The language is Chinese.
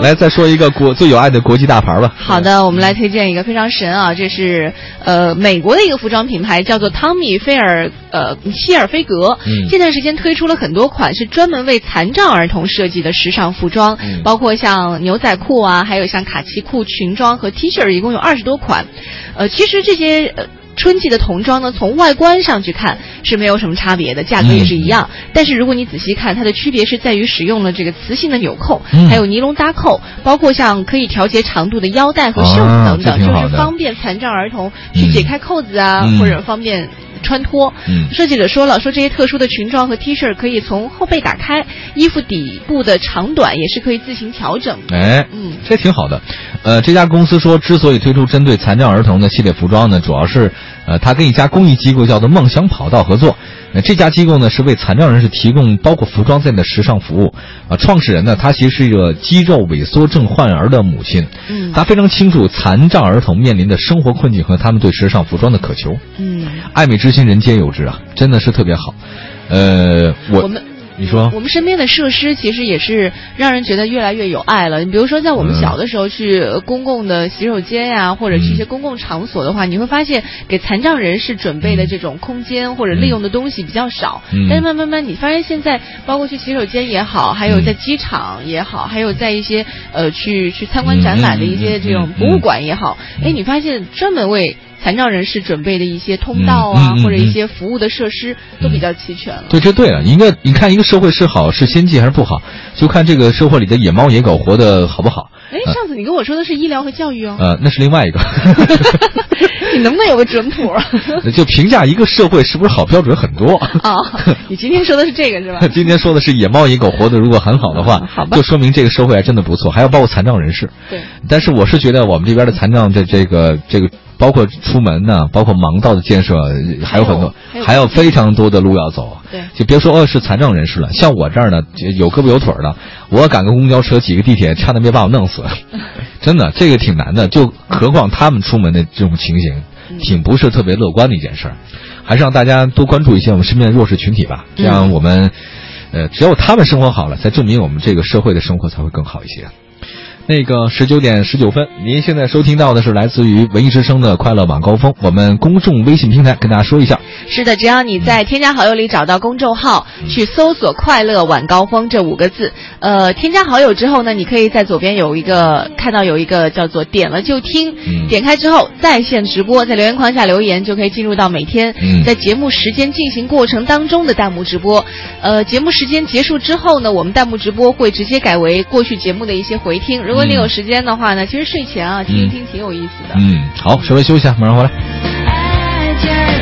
来，再说一个国最有爱的国际大牌吧。好的，我们来推荐一个非常神啊，这是呃美国的一个服装品牌，叫做汤米菲尔呃希尔菲格。嗯这段时间推出了很多款是专门为残障儿童设计的时尚服装，嗯包括像牛仔裤啊，还有像卡其裤、裙装和 T 恤，一共有二十多款。呃，其实这些呃。春季的童装呢，从外观上去看是没有什么差别的，价格也是一样。但是如果你仔细看，它的区别是在于使用了这个磁性的纽扣，嗯还有尼龙搭扣，包括像可以调节长度的腰带和袖子啊等等，就是方便残障儿童去解开扣子啊，嗯或者方便。穿脱，嗯设计者说了，说这些特殊的裙装和 T 恤可以从后背打开，衣服底部的长短也是可以自行调整的。哎，嗯这挺好的。呃，这家公司说，之所以推出针对残障儿童的系列服装呢，主要是，呃，他跟一家公益机构叫做梦想跑道合作。呃，这家机构呢是为残障人士提供包括服装在内的时尚服务。啊、创始人呢，他其实是一个肌肉萎缩症患儿的母亲，嗯他非常清楚残障儿童面临的生活困境和他们对时尚服装的渴求。嗯，爱美之心，人皆有之啊，真的是特别好。呃，我我们你说？我们身边的设施其实也是让人觉得越来越有爱了。你比如说，在我们嗯。小的时候去呃公共的洗手间呀、或者去一些公共场所的话，你会发现给残障人士准备的这种空间或者利用的东西比较少。嗯。但是慢慢慢，你发现现在包括去洗手间也好，还有在机场也好，还有在一些呃去去参观展览的一些这种博物馆也好，哎，你发现专门为残障人士准备的一些通道啊，嗯嗯嗯或者一些服务的设施都比较齐全了。对，这对了，一个你看一个社会是好是先进还是不好，就看这个社会里的野猫野狗活得好不好。哎，上次你跟我说的是医疗和教育哦，呃，那是另外一个，你能不能有个准谱啊？就评价一个社会是不是好标准很多。啊，你今天说的是这个是吧？今天说的是野猫野狗活得如果很好的话，好吧就说明这个社会还真的不错，还要包括残障人士。对，但是我是觉得我们这边的残障的这个这个，包括出门呢，包括盲道的建设还有很多，还有还有非常多的路要走。对就别说是残障人士了，像我这儿呢，有胳膊有腿的，我赶个公交车、挤个地铁，差点没把我弄死。真的，这个挺难的，就何况他们出门的这种情形，挺不是特别乐观的一件事儿。还是让大家多关注一些我们身边的弱势群体吧，这样我们，呃，只有他们生活好了，才证明我们这个社会的生活才会更好一些。那个十九点十九分，您现在收听到的是来自于文艺之声的快乐晚高峰。我们公众微信平台跟大家说一下，是的，只要你在添加好友里找到公众号，去搜索“快乐晚高峰”这五个字，呃，添加好友之后呢，你可以在左边有一个看到有一个叫做“点了就听”，嗯点开之后在线直播，在留言框下留言就可以进入到每天嗯在节目时间进行过程当中的弹幕直播。呃，节目时间结束之后呢，我们弹幕直播会直接改为过去节目的一些回听。如果如果你有时间的话呢其实睡前啊听一听挺有意思的。嗯好稍微休息一下马上回来。